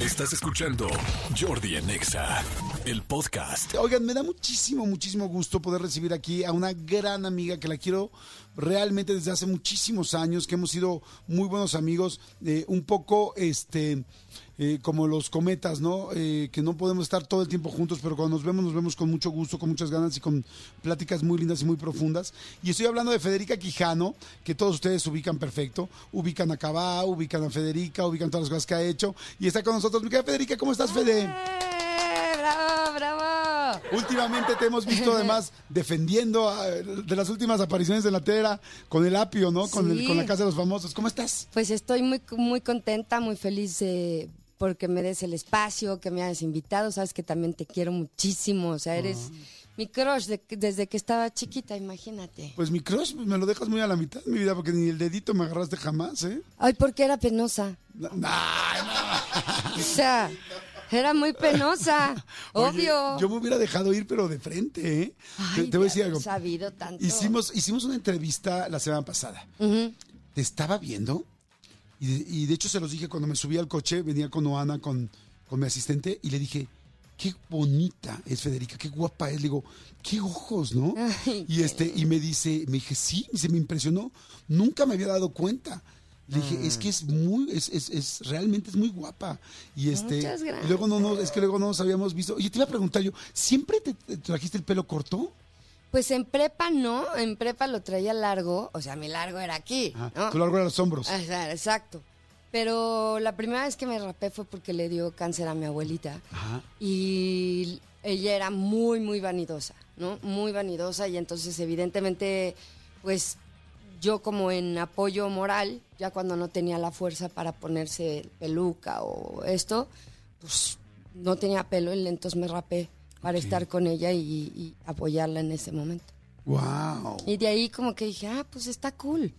Estás escuchando Jordi en Exa, el podcast. Oigan, me da muchísimo, muchísimo gusto poder recibir aquí a una gran amiga que la quiero realmente desde hace muchísimos años, que hemos sido muy buenos amigos, eh, un poco este eh, como los cometas, ¿no? Eh, que no podemos estar todo el tiempo juntos, pero cuando nos vemos, nos vemos con mucho gusto, con muchas ganas y con pláticas muy lindas y muy profundas. Y estoy hablando de Federica Quijano, que todos ustedes ubican perfecto, ubican a Cabá, ubican a Federica, ubican todas las cosas que ha hecho. Y está con nosotros, mi querida Federica, ¿cómo estás, Fede? ¡Eh, ¡Bravo, bravo! Últimamente te hemos visto además defendiendo ah, de las últimas apariciones de la tela con el apio, ¿no? Con, el- con la Casa de los Famosos. ¿Cómo estás? Pues estoy muy, muy contenta, muy feliz eh, porque me des el espacio, que me hayas invitado. Sabes que también te quiero muchísimo. O sea, eres mi crush de- desde que estaba chiquita, imagínate. Pues mi crush pues, me lo dejas muy a la mitad, mi vida, porque ni el dedito me agarraste jamás, ¿eh? Ay, porque era penosa. No, no. O sea, era muy penosa, Oye, obvio. yo me hubiera dejado ir, pero de frente, ¿eh? te, Ay, te voy a decir algo. sabido tanto. Hicimos, hicimos una entrevista la semana pasada. Te estaba viendo y de, y de hecho se los dije cuando me subí al coche, venía con Oana, con, con mi asistente, y le dije, qué bonita es Federica, qué guapa es. Le digo, qué ojos, ¿no? Ay, y este, y me dice, me dije, sí, se me impresionó, nunca me había dado cuenta. Le dije, es que es muy, es, es, es- realmente es muy guapa. Y este, Muchas y luego no, no, es que luego no nos habíamos visto. Oye, te iba a preguntar yo, ¿siempre te, te trajiste el pelo corto? Pues en prepa no, en prepa lo traía largo, o sea, mi largo era aquí, ¿no? Tu largo a los hombros. Ah, Exacto. Pero la primera vez que me rapé fue porque le dio cáncer a mi abuelita. Ajá. Y ella era muy, muy vanidosa, ¿no? Muy vanidosa y entonces evidentemente, pues yo como en apoyo moral, ya cuando no tenía la fuerza para ponerse peluca o esto, pues no tenía pelo y entonces me rapé para estar con ella y, y apoyarla en ese momento. Wow. Y de ahí como que dije, ah, pues está cool.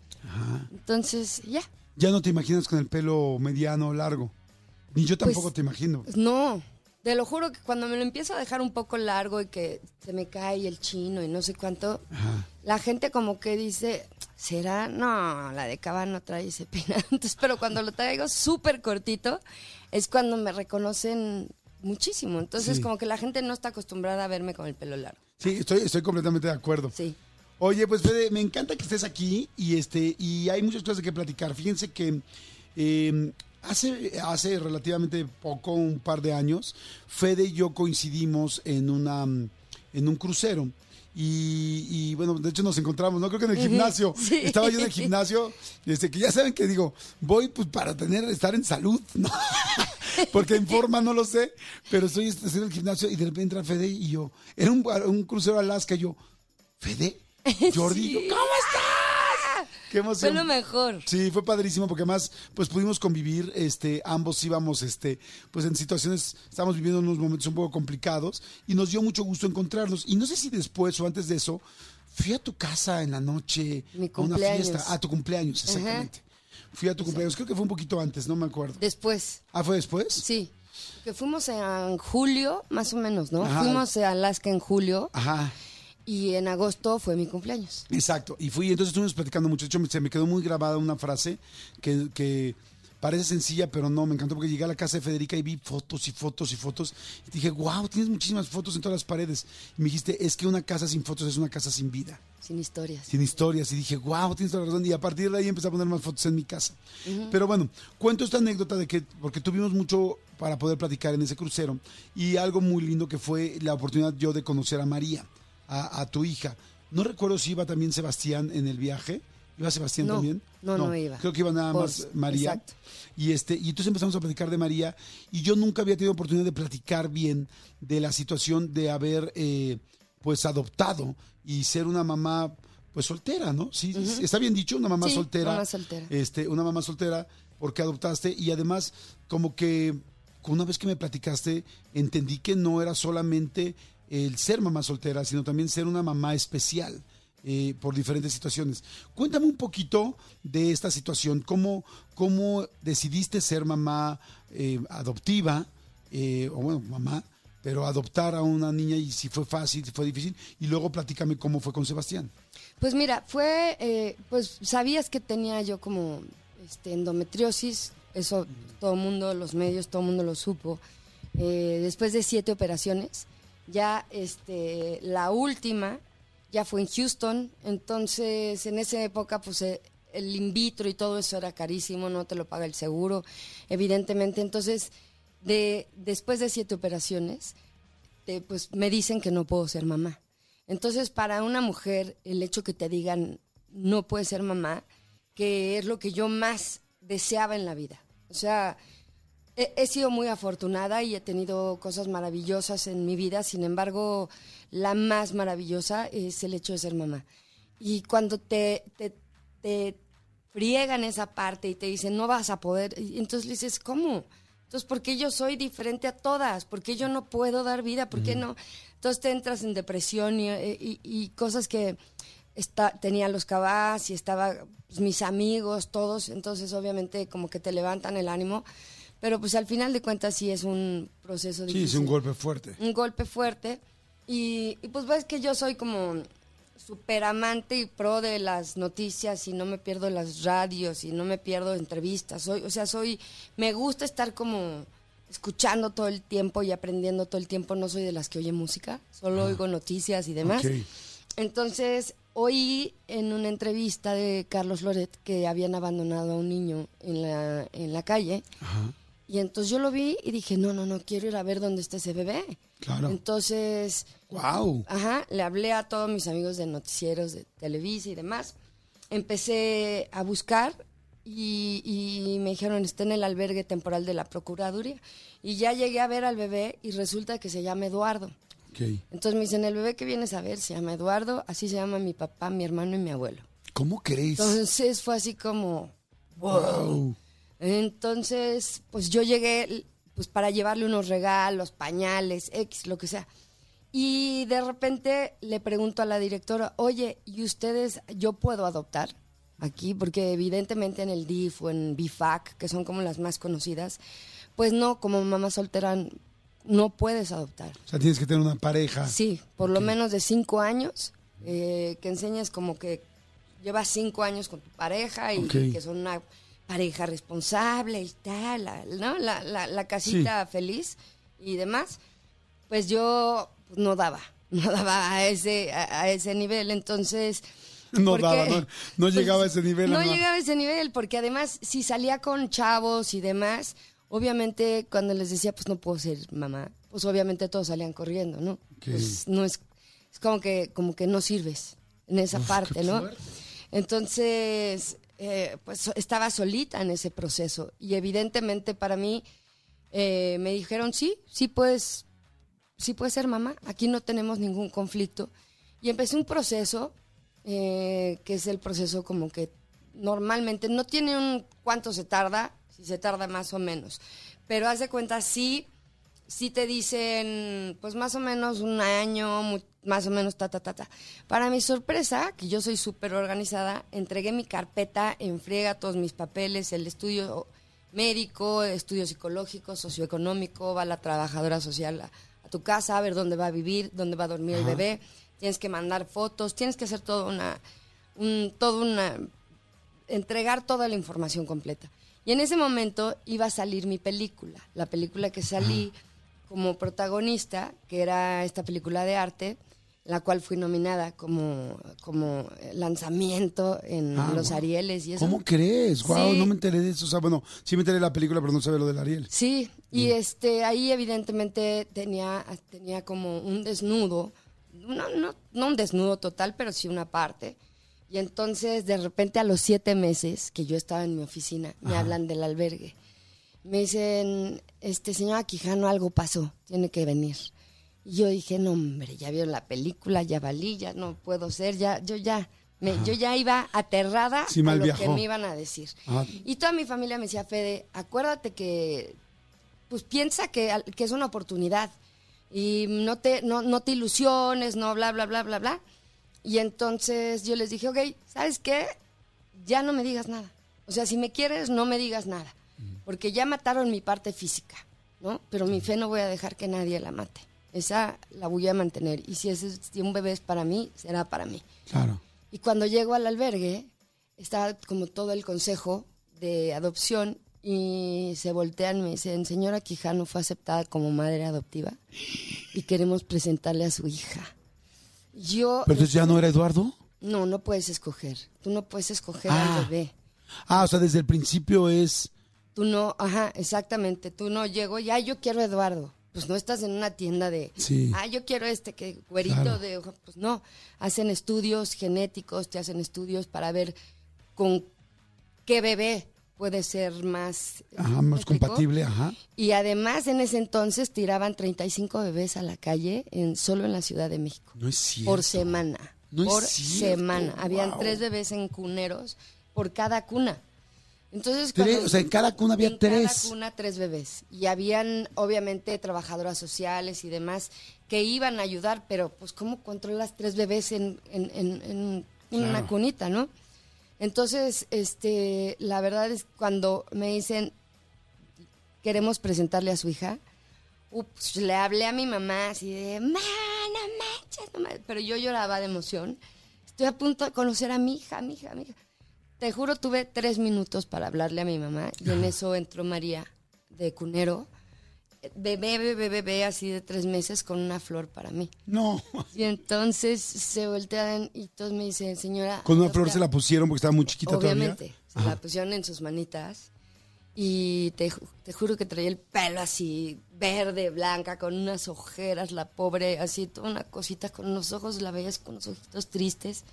Entonces, ya. Ya no te imaginas con el pelo mediano o largo. Ni yo tampoco Pues, te imagino. No, te lo juro que cuando me lo empiezo a dejar un poco largo y que se me cae el chino y no sé cuánto, Ajá. la gente como que dice, ¿será? No, la de Cava no trae ese peinado. Entonces, pero cuando lo traigo súper cortito, es cuando me reconocen muchísimo. Entonces, Sí. como que la gente no está acostumbrada a verme con el pelo largo. Sí, estoy, estoy completamente de acuerdo. Sí. Oye, pues Fede, me encanta que estés aquí y este y hay muchas cosas de que platicar. Fíjense que eh, hace, hace relativamente poco, un par de años, Fede y yo coincidimos en una en un crucero. Y, y, bueno, de hecho nos encontramos, ¿no? Creo que en el gimnasio. Sí. Estaba yo en el gimnasio, este, que ya saben que digo, voy pues para tener, estar en salud, ¿no? Porque en forma no lo sé, pero estoy en el gimnasio y de repente entra Fede y yo, era un, un crucero a Alaska y yo, Fede, Jordi, yo, ¿cómo estás? Qué emoción. Fue lo mejor. Sí, fue padrísimo porque además pues pudimos convivir, este, ambos íbamos, este, pues en situaciones, estábamos viviendo unos momentos un poco complicados y nos dio mucho gusto encontrarnos. Y no sé si después o antes de eso, fui a tu casa en la noche Mi a una fiesta, a tu cumpleaños, exactamente. Fui a tu cumpleaños, creo que fue un poquito antes, no me acuerdo. Después, Ah, ¿fue después? sí. Que fuimos en julio, más o menos, ¿no? Ajá. Fuimos a Alaska en julio Ajá. Y en agosto fue mi cumpleaños. Exacto, y fui, entonces estuvimos platicando mucho. De hecho, me- se me quedó muy grabada una frase que, que parece sencilla, pero no, me encantó porque llegué a la casa de Federica y vi fotos y fotos y fotos. Y dije, wow, tienes muchísimas fotos en todas las paredes. Y me dijiste, es que una casa sin fotos es una casa sin vida, Sin historias. sin historias. Y dije, wow, tienes toda la razón. Y a partir de ahí empecé a poner más fotos en mi casa. Pero bueno, cuento esta anécdota de que, porque tuvimos mucho para poder platicar en ese crucero. Y algo muy lindo que fue la oportunidad yo de conocer a María, a, a tu hija. No recuerdo si iba también Sebastián en el viaje. ¿Iba Sebastián No, también? no, no iba. Creo que iba nada más Vos, María. exacto. Y este, y entonces empezamos a platicar de María. Y yo nunca había tenido oportunidad de platicar bien de la situación de haber eh, pues adoptado y ser una mamá pues soltera, ¿no? Sí, está bien dicho, una mamá Sí, soltera. mamá soltera. Este, una mamá soltera porque adoptaste y además como que una vez que me platicaste entendí que no era solamente el ser mamá soltera, sino también ser una mamá especial. eh, por diferentes situaciones. Cuéntame un poquito de esta situación, cómo, cómo decidiste ser mamá eh, adoptiva, eh, o bueno, mamá, pero adoptar a una niña y si fue fácil, si fue difícil, y luego platícame cómo fue con Sebastián. Pues mira, fue, pues sabías que tenía yo como este, endometriosis Eso todo el mundo, los medios, todo el mundo lo supo. Después de siete operaciones, ya este, la última ya fue en Houston, entonces en esa época pues eh, el in vitro y todo eso era carísimo, no te lo paga el seguro, evidentemente. Entonces, de, después de siete operaciones, te- pues me dicen que no puedo ser mamá. Entonces, para una mujer, el hecho que te digan no puedes ser mamá, que es lo que yo más deseaba en la vida. O sea, he, he sido muy afortunada y he tenido cosas maravillosas en mi vida, sin embargo, la más maravillosa es el hecho de ser mamá. Y cuando te, te, te friegan esa parte y te dicen, no vas a poder, y entonces le dices, ¿cómo? Entonces, ¿por qué yo soy diferente a todas? ¿Por qué yo no puedo dar vida? ¿Por qué no? Entonces te entras en depresión y, y- y cosas que está, tenía los cabás y estaba pues, mis amigos, todos, entonces obviamente como que te levantan el ánimo, pero pues al final de cuentas sí es un proceso Sí, difícil es un golpe fuerte. un golpe fuerte. Y, y pues ves que yo soy como súper amante y pro de las noticias y no me pierdo las radios y no me pierdo entrevistas. Soy, o sea, soy, me gusta estar como escuchando todo el tiempo y aprendiendo todo el tiempo. No soy de las que oye música, solo oigo noticias y demás. Entonces, oí en una entrevista de Carlos Loret que habían abandonado a un niño en la, en la calle. Ajá. Y entonces yo lo vi y dije, no, no, no, quiero ir a ver dónde está ese bebé. Claro. Entonces, Wow. ajá, le hablé a todos mis amigos de noticieros, de Televisa y demás. Empecé a buscar y, y me dijeron, está en el albergue temporal de la Procuraduría. Y ya llegué a ver al bebé y resulta que se llama Eduardo. Ok. Entonces me dicen, el bebé que vienes a ver se llama Eduardo, así se llama mi papá, mi hermano y mi abuelo. ¿Cómo crees? Entonces fue así como, wow. Entonces, pues yo llegué pues para llevarle unos regalos, pañales, X, lo que sea. Y de repente le pregunto a la directora, oye, ¿y ustedes, yo puedo adoptar aquí? Porque evidentemente en el DIF o en BIFAC, que son como las más conocidas, pues no, como mamá soltera no puedes adoptar. O sea, tienes que tener una pareja. Sí, por lo menos de cinco años, eh, que enseñes como que llevas cinco años con tu pareja y Ok. que son una pareja responsable y tal, la- ¿no? La, la, la casita feliz y demás. Pues yo pues, no daba, no daba a ese, a, a ese nivel, entonces... No porque- daba, no- no llegaba a ese nivel, No Ana. llegaba a ese nivel, porque además, si salía con chavos y demás, obviamente cuando les decía, pues no puedo ser mamá, pues obviamente todos salían corriendo, ¿no? Pues no es, es como que, como que no sirves en esa parte, ¿no? Entonces, eh, pues estaba solita en ese proceso. Y evidentemente para mí eh, me dijeron, sí, sí puedes, sí puedes ser mamá, aquí no tenemos ningún conflicto. Y empecé un proceso eh, que es el proceso como que normalmente no tiene un cuánto se tarda, si se tarda más o menos, pero haz de cuenta sí, sí te dicen pues más o menos un año, más o menos ta ta ta ta. Para mi sorpresa, que yo soy súper organizada, entregué mi carpeta en friega todos mis papeles, el estudio médico, estudio psicológico, socioeconómico, va la trabajadora social a, a tu casa a ver dónde va a vivir, dónde va a dormir el bebé, tienes que mandar fotos, tienes que hacer todo una, un, todo una, entregar toda la información completa. Y en ese momento iba a salir mi película, la película que salí como protagonista, que era esta película de arte, la cual fui nominada como, como lanzamiento en Ah, los wow. Arieles y eso. ¿Cómo crees? Wow, Sí. no me enteré de eso. O sea, bueno, sí me enteré de la película, pero no sabía lo del Ariel. Sí, y este ahí evidentemente tenía, tenía como un desnudo, no, no, no un desnudo total, pero sí una parte. Y entonces de repente a los siete meses que yo estaba en mi oficina, me hablan del albergue. Me dicen, este señora Quijano, algo pasó, tiene que venir. Y yo dije, no hombre, ya vieron la película, ya valí, ya no puedo ser, ya, yo ya, me, yo ya iba aterrada Sí, a lo que me iban a decir. Ajá. Y toda mi familia me decía, Fede, acuérdate que, pues piensa que, que es una oportunidad y no te, no, no te ilusiones, no bla, bla, bla, bla, bla. Y entonces yo les dije, ok, ¿sabes qué? Ya no me digas nada. O sea, si me quieres, no me digas nada. Porque ya mataron mi parte física, ¿no? Pero mi fe no voy a dejar que nadie la mate. Esa la voy a mantener. Y si, ese, si un bebé es para mí, será para mí. Claro. Y cuando llego al albergue, está como todo el consejo de adopción y se voltean y me dicen, señora Quijano fue aceptada como madre adoptiva y queremos presentarle a su hija. Yo... ¿Pero entonces ya no era Eduardo? No, no puedes escoger. Tú no puedes escoger Ah. al bebé. Ah, o sea, desde el principio es... Tú no, ajá, exactamente. Tú no llego, ya yo quiero Eduardo. Pues no estás en una tienda de, Sí. ah, yo quiero este que güerito Claro. de ojo. Pues no, hacen estudios genéticos, te hacen estudios para ver con qué bebé puede ser más, Ajá, ¿me más compatible, ajá. Y además en ese entonces tiraban 35 bebés a la calle en solo en la Ciudad de México No es cierto. por semana. No es por cierto, semana. Habían tres bebés en cuneros por cada cuna. Entonces, Tres, cuando- o sea, en cada cuna había en tres. cada cuna tres bebés. Y habían, obviamente, trabajadoras sociales y demás que iban a ayudar, pero pues, ¿cómo controlas tres bebés en, en- en- en una Claro. cunita, no? Entonces, este, la verdad es cuando me dicen, queremos presentarle a su hija, ups, le hablé a mi mamá así de, "Ma, no manches, no manches", pero yo lloraba de emoción. Estoy a punto de conocer a mi hija, a mi hija, a mi hija. Te juro, tuve tres minutos para hablarle a mi mamá y en eso entró María de Cunero, bebé, bebé, bebé, así de tres meses con una flor para mí. No. Y entonces se voltean y todos me dicen, señora... Con una flor sea, se la pusieron porque estaba muy chiquita Obviamente, todavía. se la pusieron en sus manitas y te, te juro que traía el pelo así verde, blanca, con unas ojeras, la pobre, así toda una cosita con unos ojos, la veías con los ojitos tristes.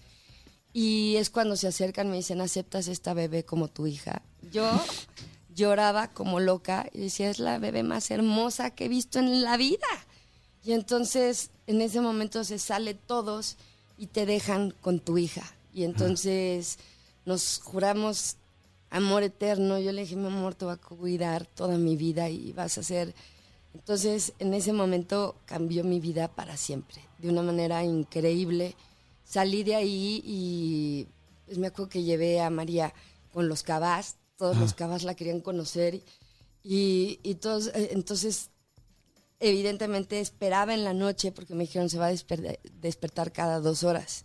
Y es cuando se acercan, me dicen, ¿aceptas esta bebé como tu hija? Yo lloraba como loca y decía, es la bebé más hermosa que he visto en la vida. Y entonces en ese momento se sale todos y te dejan con tu hija. Y entonces nos juramos amor eterno. Yo le dije, mi amor, te va a cuidar toda mi vida y vas a ser... Entonces en ese momento cambió mi vida para siempre, de una manera increíble. Salí de ahí y pues me acuerdo que llevé a María con los cabás, todos los cabás la querían conocer y, y todos, eh, entonces evidentemente esperaba en la noche porque me dijeron se va a desper- despertar cada dos horas.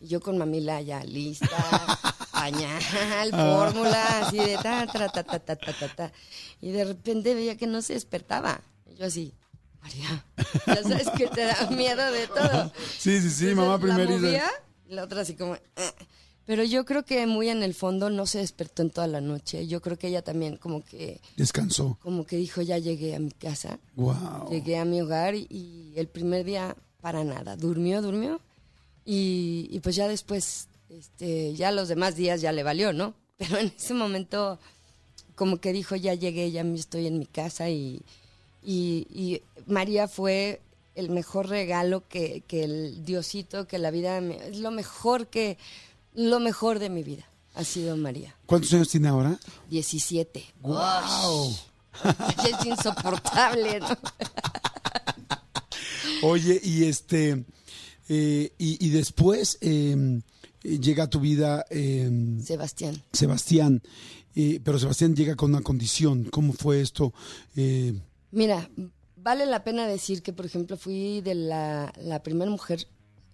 Y yo con mamila ya lista, pañal, fórmula, así de ta, ta, ta, ta, ta, ta, ta, ta. Y de repente veía que no se despertaba. Y yo así, María, ya sabes que te da miedo de todo. Sí, sí, sí, Entonces, mamá la primeriza. y la otra así como... "Ah". Pero yo creo que muy en el fondo no se despertó en toda la noche. Yo creo que ella también como que Descansó. como que dijo, ya llegué a mi casa. Wow. Llegué a mi hogar y, el primer día para nada. Durmió, durmió. Y, y pues ya después, este, ya los demás días ya le valió, ¿no? Pero en ese momento como que dijo, ya llegué, ya estoy en mi casa y, y, y María fue el mejor regalo que, que el Diosito, que la vida, me- es lo mejor que, lo mejor de mi vida ha sido María. ¿Cuántos años tiene ahora? 17. Wow. Es insoportable, ¿no? Oye, y este, eh, y, y después eh, llega a tu vida eh, Sebastián. Sebastián, eh, pero Sebastián llega con una condición. ¿Cómo fue esto? Mira, vale la pena decir que, por ejemplo, fui de la, la primera mujer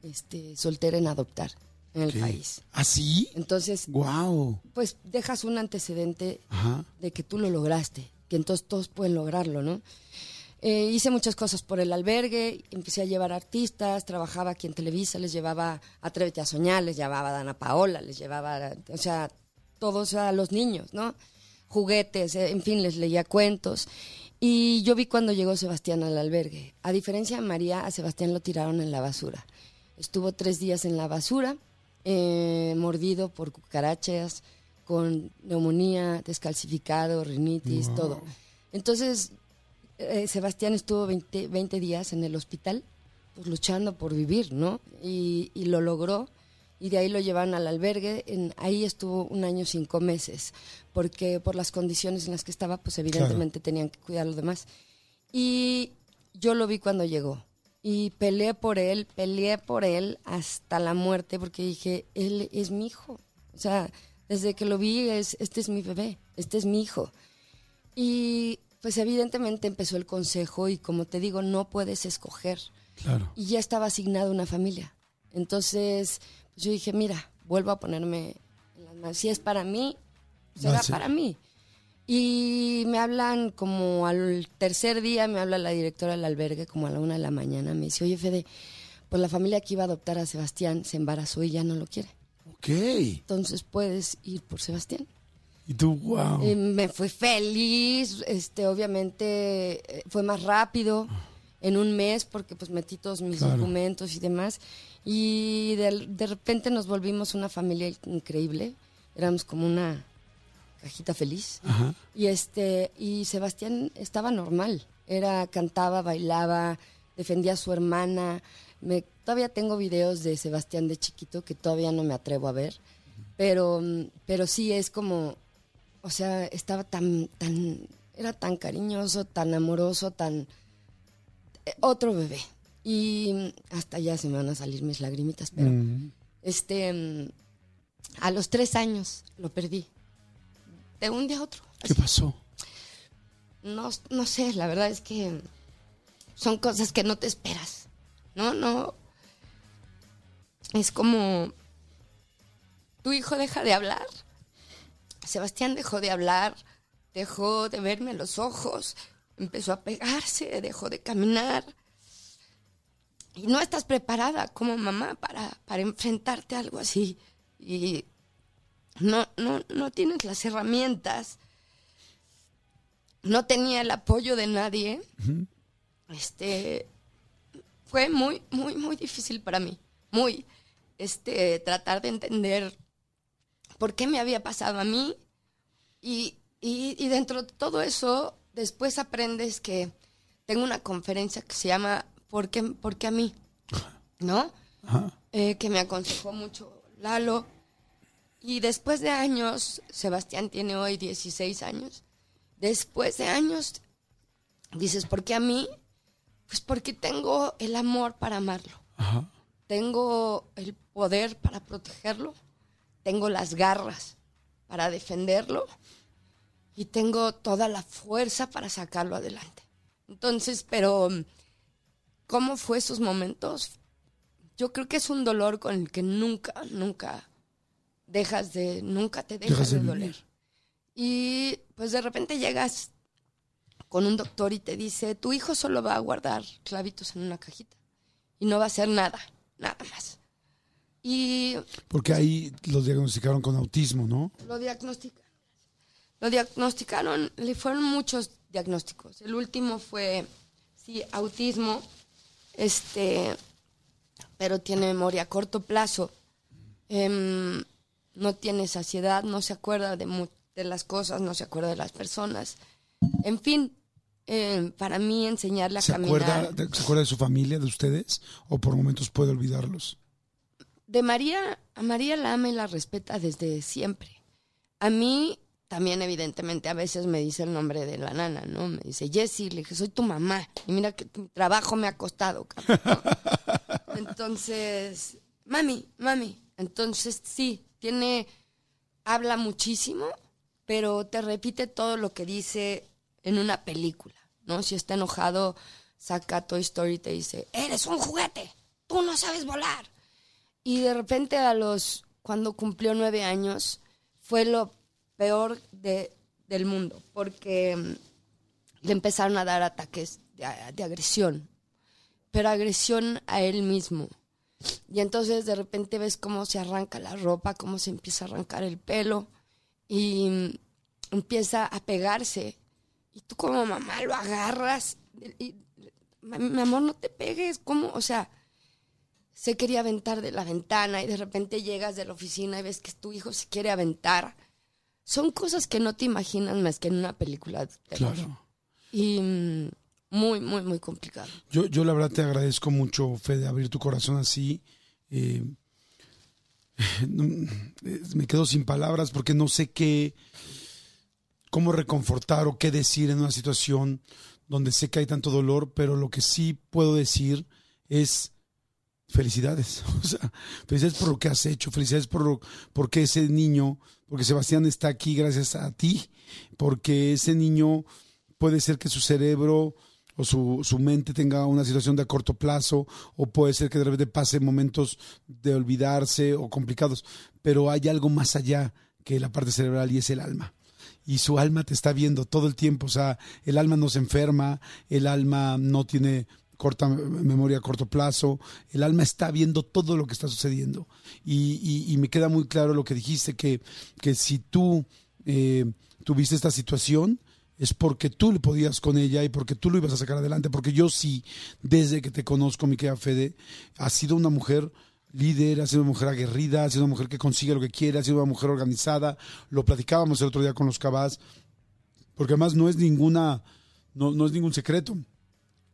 este, soltera en adoptar en el ¿qué? país. ¿Ah, sí? Entonces, Wow. pues dejas un antecedente Ajá. de que tú lo lograste, que entonces todos pueden lograrlo, ¿no? Eh, hice muchas cosas por el albergue, empecé a llevar artistas, trabajaba aquí en Televisa, les llevaba Atrévete a Soñar, les llevaba a Dana Paola, les llevaba, o sea, todos a los niños, ¿no? Juguetes, eh, en fin, les leía cuentos. Y yo vi cuando llegó Sebastián al albergue. A diferencia de María, a Sebastián lo tiraron en la basura. Estuvo tres días en la basura, eh, mordido por cucarachas, con neumonía, descalcificado, rinitis, todo. Entonces, eh, Sebastián estuvo 20, 20 días en el hospital, pues luchando por vivir, ¿no? Y, y lo logró. Y de ahí lo llevaron al albergue. En, ahí estuvo un año cinco meses, porque por las condiciones en las que estaba, pues evidentemente tenían que cuidar a los demás. Y yo lo vi cuando llegó. Y peleé por él, peleé por él hasta la muerte, porque dije, él es mi hijo. O sea, desde que lo vi, es, este es mi bebé, este es mi hijo. Y pues evidentemente empezó el consejo y como te digo, no puedes escoger. Claro. Y ya estaba asignada una familia. Entonces, yo dije, mira, vuelvo a ponerme en las manos. Si es para mí, será ser. para mí. Y me hablan como al tercer día, me habla la directora del albergue como a la una de la mañana. Me dice, oye Fede, pues la familia que iba a adoptar a Sebastián se embarazó y ya no lo quiere. Ok. Entonces puedes ir por Sebastián. Y tú, wow. Y me fui feliz, este, obviamente eh, fue más rápido en un mes porque pues metí todos mis Claro. documentos y demás y de, de repente nos volvimos una familia increíble, éramos como una cajita feliz. Ajá. y este y Sebastián estaba normal, era cantaba, bailaba, defendía a su hermana, me todavía tengo videos de Sebastián de chiquito que todavía no me atrevo a ver, pero mm, pero sí es como o sea, estaba tan, tan, era tan cariñoso, tan amoroso, tan... eh, otro bebé. Y mm, hasta ya se me van a salir mis lagrimitas, pero Mm. este, mm, a los tres años lo perdí. De un día a otro. ¿Qué pasó? No, no sé, la verdad es que son cosas que no te esperas. No, no. Es como. Tu hijo deja de hablar. Sebastián dejó de hablar, dejó de verme los ojos, empezó a pegarse, dejó de caminar. Y no estás preparada como mamá para, para enfrentarte a algo así. Y no, no, no tienes las herramientas no tenía el apoyo de nadie. Este fue muy, muy, muy difícil para mí. Muy. Este, tratar de entender por qué me había pasado a mí. Y, y, y dentro de todo eso, después aprendes que tengo una conferencia que se llama ¿Por qué, por qué a mí? ¿No? Ajá. eh, que me aconsejó mucho Lalo. Y después de años, Sebastián tiene hoy 16 años, después de años, dices, ¿por qué a mí? Pues porque tengo el amor para amarlo, Ajá. tengo el poder para protegerlo, tengo las garras para defenderlo y tengo toda la fuerza para sacarlo adelante. Entonces, pero, ¿cómo fue esos momentos? Yo creo que es un dolor con el que nunca, nunca dejas de, nunca te dejas, Dejas de doler. Y pues de repente llegas con un doctor y te dice, tu hijo solo va a guardar clavitos en una cajita y no va a hacer nada, nada más. Y Porque ahí lo diagnosticaron con autismo, ¿no? lo diagnosticaron. Lo diagnosticaron, le fueron muchos diagnósticos. El último fue, sí, autismo, este, pero tiene memoria a corto plazo. Em, no tiene saciedad, no se acuerda de, de las cosas, no se acuerda de las personas. En fin, em, para mí enseñarle a ¿Se caminar. acuerda, de, ¿Se acuerda de su familia, de ustedes? ¿O por momentos puede olvidarlos? de María, a María la ama y la respeta desde siempre. A mí también, evidentemente, a veces me dice el nombre de la nana, ¿no? Me dice, Jessie, le dije, soy tu mamá. Y mira que tu trabajo me ha costado, cabrón. ¿no? Entonces, mami, mami. Entonces, sí, tiene, habla muchísimo, pero te repite todo lo que dice en una película, ¿no? Si está enojado, saca Toy Story y te dice, eres un juguete, tú no sabes volar. Y de repente a los, cuando cumplió nueve años, fue lo peor de, del mundo, porque mm, le empezaron a dar ataques de, agresión, pero agresión a él mismo. Y entonces de repente ves cómo se arranca la ropa, cómo se empieza a arrancar el pelo y mm, empieza a pegarse. Y tú como mamá lo agarras mi amor, no te pegues, ¿cómo? O sea, se quería aventar de la ventana y de repente llegas de la oficina y ves que tu hijo se quiere aventar. Son cosas que no te imaginas más que en una película. de. Claro. Y mm, muy, muy, muy complicado. Yo, yo la verdad te agradezco mucho, Fede, abrir tu corazón así. Eh, me quedo sin palabras porque no sé qué, cómo reconfortar o qué decir en una situación donde sé que hay tanto dolor, pero lo que sí puedo decir es felicidades. O sea, felicidades por lo que has hecho, felicidades por lo, porque ese niño, porque Sebastián está aquí gracias a ti, porque ese niño puede ser que su cerebro o su, su mente tenga una situación de corto plazo, o puede ser que de repente pase momentos de olvidarse o complicados, pero hay algo más allá que la parte cerebral y es el alma. y su alma te está viendo todo el tiempo. O sea, el alma no se enferma, el alma no tiene corta memoria a corto plazo, el alma está viendo todo lo que está sucediendo. Y, me queda muy claro lo que dijiste, que, que si tú eh, tuviste esta situación, es porque tú le podías con ella y porque tú lo ibas a sacar adelante, porque yo sí, desde que te conozco, mi querida Fede, has sido una mujer líder, ha sido una mujer aguerrida, ha sido una mujer que consigue lo que quiere, ha sido una mujer organizada. Lo platicábamos el otro día con los cabás, porque además no es ninguna, no, no es ningún secreto.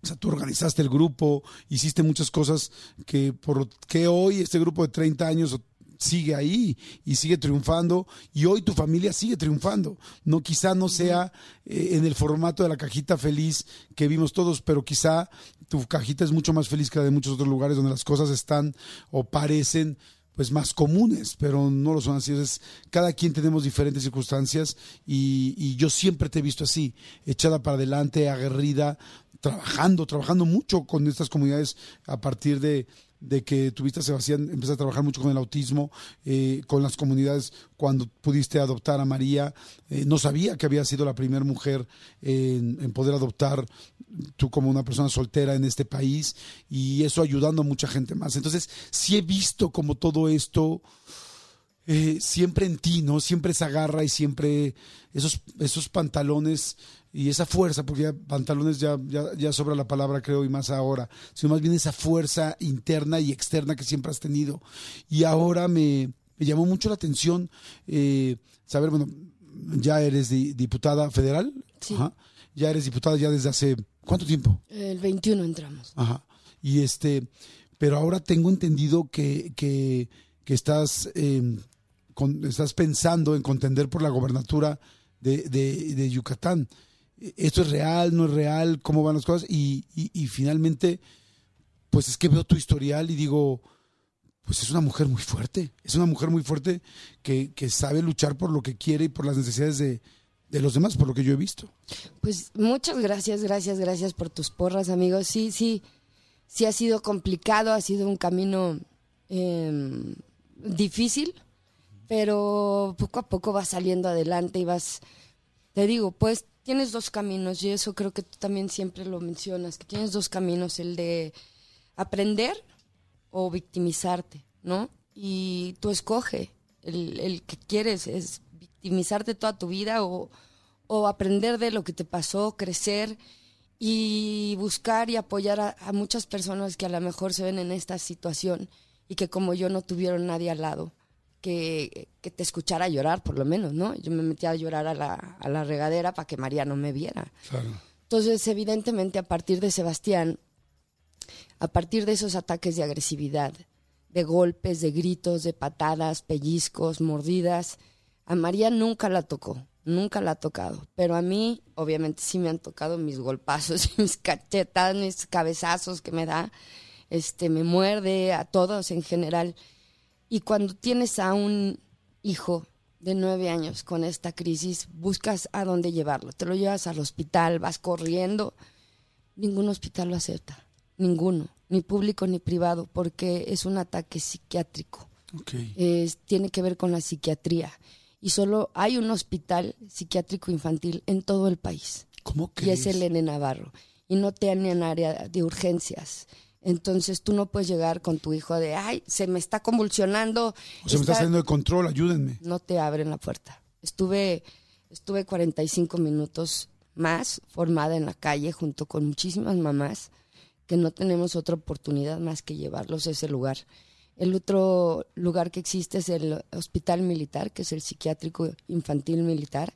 O sea, tú organizaste el grupo, hiciste muchas cosas que por que hoy este grupo de 30 años sigue ahí y sigue triunfando y hoy tu familia sigue triunfando. No quizá no sea eh, en el formato de la cajita feliz que vimos todos, pero quizá tu cajita es mucho más feliz que la de muchos otros lugares donde las cosas están o parecen pues más comunes, pero no lo son así. Es, cada quien tenemos diferentes circunstancias y, y, yo siempre te he visto así, echada para adelante, aguerrida, trabajando, trabajando mucho con estas comunidades a partir de, de que tuviste a Sebastián, empezaste a trabajar mucho con el autismo, eh, con las comunidades, cuando pudiste adoptar a María. Eh, no sabía que había sido la primera mujer en, poder adoptar tú como una persona soltera en este país y eso ayudando a mucha gente más. Entonces, sí he visto como todo esto... Eh, siempre en ti, ¿no? Siempre esa garra y siempre esos, esos pantalones y esa fuerza, porque ya pantalones ya, ya, sobra la palabra, creo, y más ahora, sino más bien esa fuerza interna y externa que siempre has tenido. Y ahora me, llamó mucho la atención eh, saber, bueno, ya eres diputada federal. Sí. Ya eres diputada ya desde hace, ¿cuánto tiempo? El 21 entramos. Ajá. Y este, pero ahora tengo entendido que, que, que estás, em, estás pensando en contender por la gobernatura de, de, Yucatán esto es real, no es real, cómo van las cosas. Y, y, finalmente, pues es que veo tu historial y digo, pues es una mujer muy fuerte, es una mujer muy fuerte que, que sabe luchar por lo que quiere y por las necesidades de, de, los demás, por lo que yo he visto. Pues muchas gracias, gracias, gracias por tus porras, amigos. Sí, sí, sí ha sido complicado, ha sido un camino em, difícil, pero poco a poco vas saliendo adelante y vas, te digo, pues tienes dos caminos y eso creo que tú también siempre lo mencionas, que tienes dos caminos, el de aprender o victimizarte, ¿no? Y tú escoge el, que quieres, es victimizarte toda tu vida o, aprender de lo que te pasó, crecer y buscar y apoyar a, a, muchas personas que a lo mejor se ven en esta situación y que como yo no tuvieron nadie al lado que, te escuchara llorar, por lo menos, ¿no? Yo me metía a llorar a la, a la regadera para que María no me viera. Entonces, evidentemente, a partir de Sebastián, a partir de esos ataques de agresividad, de golpes, de gritos, de patadas, pellizcos, mordidas, a María nunca la tocó, nunca la ha tocado. Pero a mí, obviamente, sí me han tocado mis golpazos, mis cachetadas, mis cabezazos que me da. Este, me muerde a todos en general. Y cuando tienes a un hijo de nueve años con esta crisis, buscas a dónde llevarlo. Te lo llevas al hospital, vas corriendo. Ningún hospital lo acepta, ninguno, ni público ni privado, porque es un ataque psiquiátrico. tiene que ver con la psiquiatría. Y solo hay un hospital psiquiátrico infantil en todo el país. ¿Cómo que? Y es el N Navarro. Y no tienen área de urgencias. Entonces tú no puedes llegar con tu hijo de, ay, se me está convulsionando. O se me está saliendo de control, ayúdenme. No te abren la puerta. Estuve, estuve 45 minutos más formada en la calle junto con muchísimas mamás que no tenemos otra oportunidad más que llevarlos a ese lugar. El otro lugar que existe es el Hospital Militar, que es el Psiquiátrico Infantil Militar,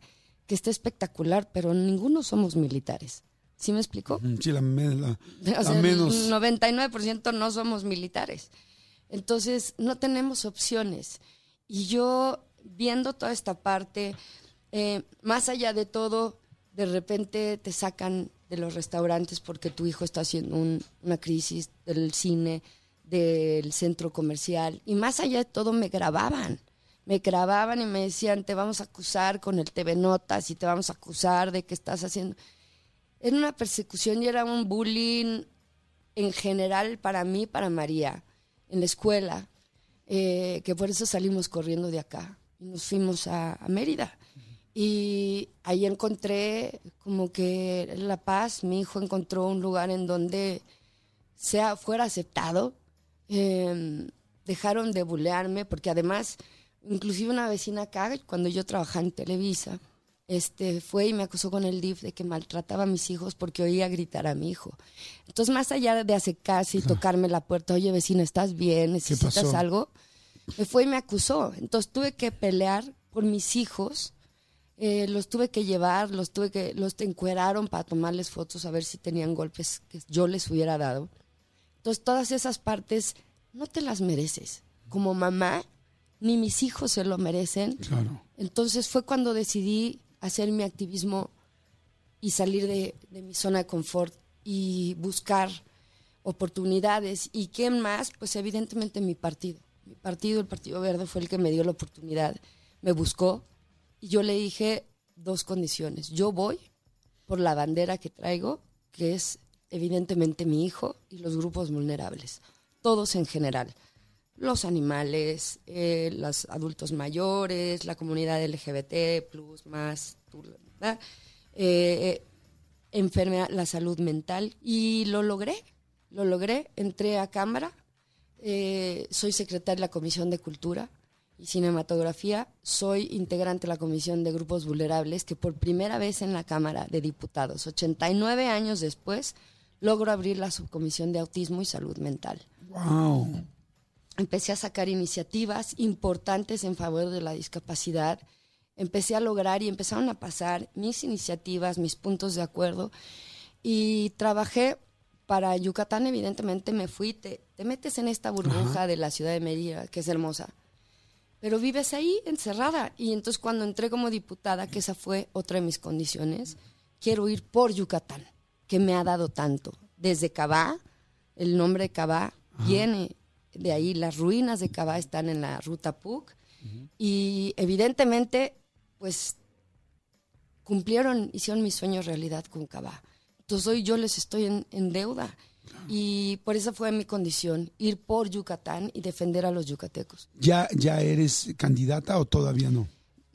que está espectacular, pero ninguno somos militares. ¿Sí me explico? Sí, la, menos. El 99% no somos militares. Entonces, no tenemos opciones. Y yo, viendo toda esta parte, eh, más allá de todo, de repente te sacan de los restaurantes porque tu hijo está haciendo una crisis del cine, del centro comercial. Y más allá de todo, me grababan. Me grababan y me decían, te vamos a acusar con el TV Notas y te vamos a acusar de que estás haciendo era una persecución y era un bullying en general para mí, para María, en la escuela, eh, que por eso salimos corriendo de acá y nos fuimos a, Mérida. Y ahí encontré como que la paz, mi hijo encontró un lugar en donde sea, fuera aceptado. Em, dejaron de bulearme, porque además, inclusive una vecina acá, cuando yo trabajaba en Televisa, este, fue y me acusó con el DIF de que maltrataba a mis hijos porque oía gritar a mi hijo. Entonces, más allá de acercarse y tocarme la puerta, oye vecina, ¿estás bien? ¿Necesitas algo? Me fue y me acusó. Entonces tuve que pelear por mis hijos. Eh, los tuve que llevar, los tuve que, los encueraron para tomarles fotos a ver si tenían golpes que yo les hubiera dado. Entonces todas esas partes no te las mereces. Como mamá, ni mis hijos se lo merecen. Claro. Entonces fue cuando decidí hacer mi activismo y salir de, mi zona de confort y buscar oportunidades. ¿Y qué más? Pues evidentemente mi partido. Mi partido, el Partido Verde, fue el que me dio la oportunidad, me buscó y yo le dije dos condiciones. Yo voy por la bandera que traigo, que es evidentemente mi hijo y los grupos vulnerables, todos en general los animales, eh, los adultos mayores, la comunidad LGBT, plus, más, eh, enfermedad, la salud mental. Y lo logré, lo logré. Entré a Cámara, eh, soy secretaria de la Comisión de Cultura y Cinematografía, soy integrante de la Comisión de Grupos Vulnerables, que por primera vez en la Cámara de Diputados, 89 años después, logro abrir la subcomisión de Autismo y Salud Mental. ¡Wow! Empecé a sacar iniciativas importantes en favor de la discapacidad, empecé a lograr y empezaron a pasar mis iniciativas, mis puntos de acuerdo. Y trabajé para Yucatán, evidentemente me fui, te, te metes en esta burbuja de la ciudad de Mérida, que es hermosa, pero vives ahí encerrada. Y entonces cuando entré como diputada, que esa fue otra de mis condiciones, quiero ir por Yucatán, que me ha dado tanto. Desde Cabá, el nombre de Cabá viene de ahí las ruinas de Cabá están en la ruta PUC y evidentemente pues cumplieron, hicieron mis sueños realidad con Cabá. Entonces hoy yo les estoy en, deuda y por esa fue mi condición, ir por Yucatán y defender a los yucatecos. ¿Ya, ya eres candidata o todavía no?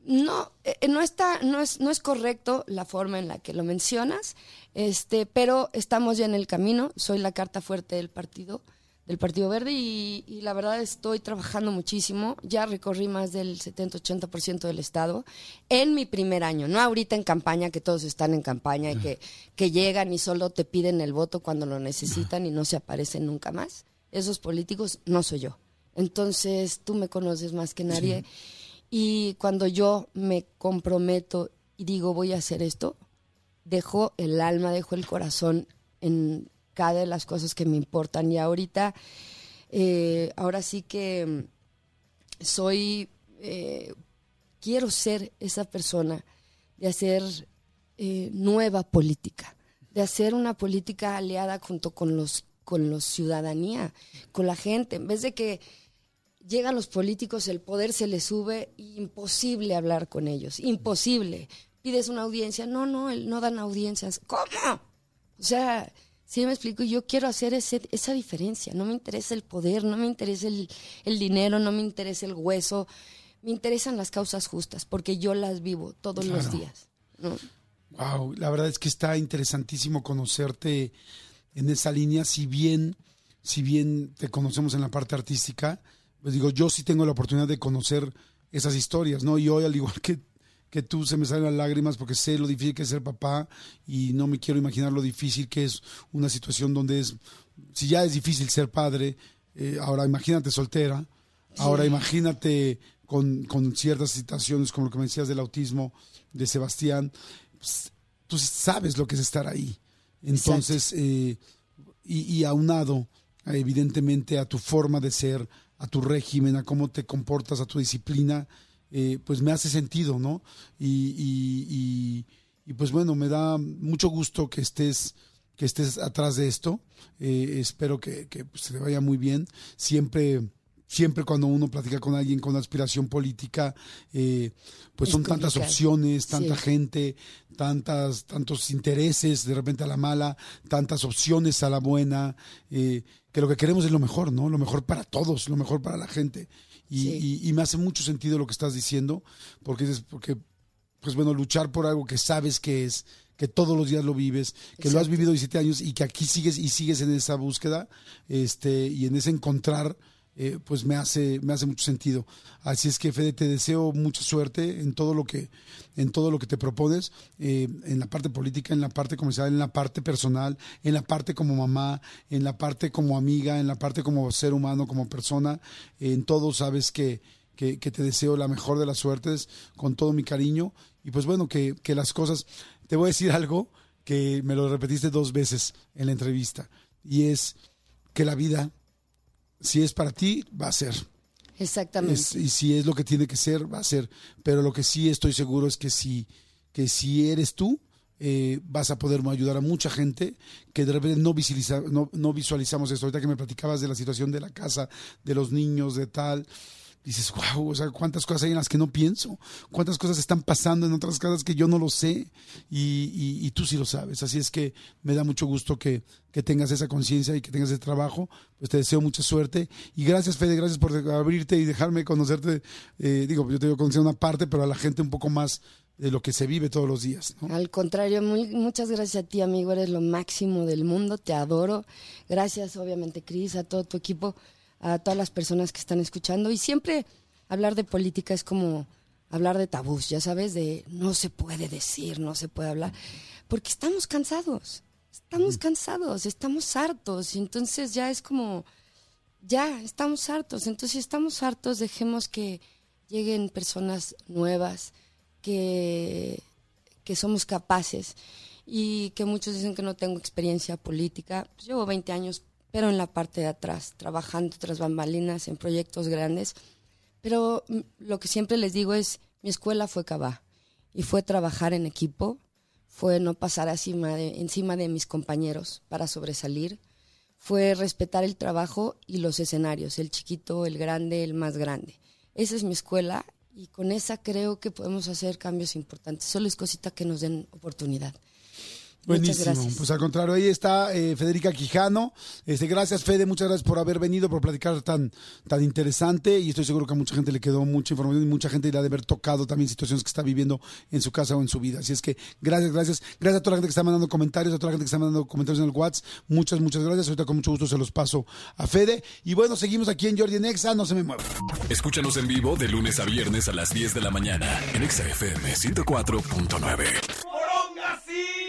No, eh, no está, no es, no es correcto la forma en la que lo mencionas, este, pero estamos ya en el camino. Soy la carta fuerte del partido del Partido Verde y, la verdad estoy trabajando muchísimo. Ya recorrí más del 70-80% del estado en mi primer año, no ahorita en campaña, que todos están en campaña y que, que llegan y solo te piden el voto cuando lo necesitan y no se aparecen nunca más. Esos políticos no soy yo. Entonces tú me conoces más que nadie. Y cuando yo me comprometo y digo voy a hacer esto, dejo el alma, dejo el corazón en cada de las cosas que me importan. Y ahorita, eh, ahora sí que mm, soy, eh, quiero ser esa persona de hacer eh, nueva política, de hacer una política aliada junto con los, con los ciudadanía, con la gente, en vez de que llegan los políticos, el poder se les sube, imposible hablar con ellos, imposible. Pides una audiencia, no, no, no dan audiencias. ¿Cómo? O sea, Sí, me explico. Yo quiero hacer ese, esa diferencia. No me interesa el poder, no me interesa el, dinero, no me interesa el hueso. Me interesan las causas justas porque yo las vivo todos los días. Wow, la verdad es que está interesantísimo conocerte en esa línea. Si bien, si bien te conocemos en la parte artística, pues digo, yo sí tengo la oportunidad de conocer esas historias, ¿no? Y hoy, al igual que que tú se me salen las lágrimas porque sé lo difícil que es ser papá y no me quiero imaginar lo difícil que es una situación donde es, si ya es difícil ser padre, eh, ahora imagínate soltera, ahora imagínate con, ciertas situaciones como lo que me decías del autismo de Sebastián, pues, tú sabes lo que es estar ahí. Entonces, eh, y, y aunado evidentemente a tu forma de ser, a tu régimen, a cómo te comportas, a tu disciplina, eh, pues me hace sentido, ¿no? Y, y, pues bueno, me da mucho gusto que estés que estés atrás de esto. Eh, espero que, que pues, se te vaya muy bien. Siempre siempre cuando uno platica con alguien con aspiración política, eh, pues son tantas opciones, tanta gente, tantas, tantos intereses, de repente a la mala, tantas opciones a la buena, que lo que queremos es lo mejor, ¿no? Lo mejor para todos, lo mejor para la gente. Y, me hace mucho sentido lo que estás diciendo, porque, porque pues bueno, luchar por algo que sabes que es, que todos los días lo vives, que lo has vivido 17 años y que aquí sigues y sigues en esa búsqueda este, y en ese encontrar, eh, pues me hace, me hace mucho sentido. Así es que, Fede, te deseo mucha suerte en todo lo que, en todo lo que te propones, eh, en la parte política, en la parte comercial, en la parte personal, en la parte como mamá, en la parte como amiga, en la parte como ser humano, como persona, en todo sabes que, que, que te deseo la mejor de las suertes, con todo mi cariño, y pues bueno, que, que las cosas, te voy a decir algo que me lo repetiste dos veces en la entrevista, y es que la vida, si es para ti, va a ser. Exactamente. Es- y si es lo que tiene que ser, va a ser. Pero lo que sí estoy seguro es que si, que si eres tú, eh, vas a poder ayudar a mucha gente que de repente no, visualiza- no, no visualizamos esto. Ahorita que me platicabas de la situación de la casa, de los niños, de tal. Dices, wow, o sea, cuántas cosas hay en las que no pienso, cuántas cosas están pasando en otras casas que yo no lo sé y, y- tú sí lo sabes. Así es que me da mucho gusto que, que tengas esa conciencia y que tengas ese trabajo. Pues te deseo mucha suerte y gracias, Fede, gracias por abrirte y dejarme conocerte. eh, digo, yo te digo conocer una parte, pero a la gente un poco más de lo que se vive todos los días. ¿no? Al contrario, muy- muchas gracias a ti, amigo. Eres lo máximo del mundo. Te adoro. Gracias, obviamente, Cris, a todo tu equipo, a todas las personas que están escuchando. Y siempre hablar de política es como hablar de tabús, ya sabes, de no se puede decir, no se puede hablar. Porque estamos cansados. Estamos cansados, estamos hartos. Y entonces ya es como, ya, estamos hartos. Entonces, si estamos hartos, dejemos que lleguen personas nuevas, que, que somos capaces y que muchos dicen que no tengo experiencia política. Pues llevo 20 años, pero en la parte de atrás, trabajando tras bambalinas en proyectos grandes. Pero mm, lo que siempre les digo es, mi escuela fue Cabá y fue trabajar en equipo, fue no pasar encima de, encima de mis compañeros para sobresalir, fue respetar el trabajo y los escenarios, el chiquito, el grande, el más grande. Esa es mi escuela y con esa creo que podemos hacer cambios importantes. Solo es cosita que nos den oportunidad. Buenísimo. gracias. Pues al contrario, ahí está eh, Federica Quijano. Este, gracias, Fede, muchas gracias por haber venido, por platicar tan, tan interesante. Y estoy seguro que a mucha gente le quedó mucha información y mucha gente le ha de haber tocado también situaciones que está viviendo en su casa o en su vida. Así es que gracias, gracias. Gracias a toda la gente que está mandando comentarios, a toda la gente que está mandando comentarios en el WhatsApp. Muchas, muchas gracias. Ahorita con mucho gusto se los paso a Fede. Y bueno, seguimos aquí en Jordi Nexa. No se me muevan. Escúchanos en vivo de lunes a viernes a las 10 de la mañana en Exa FM 104.9.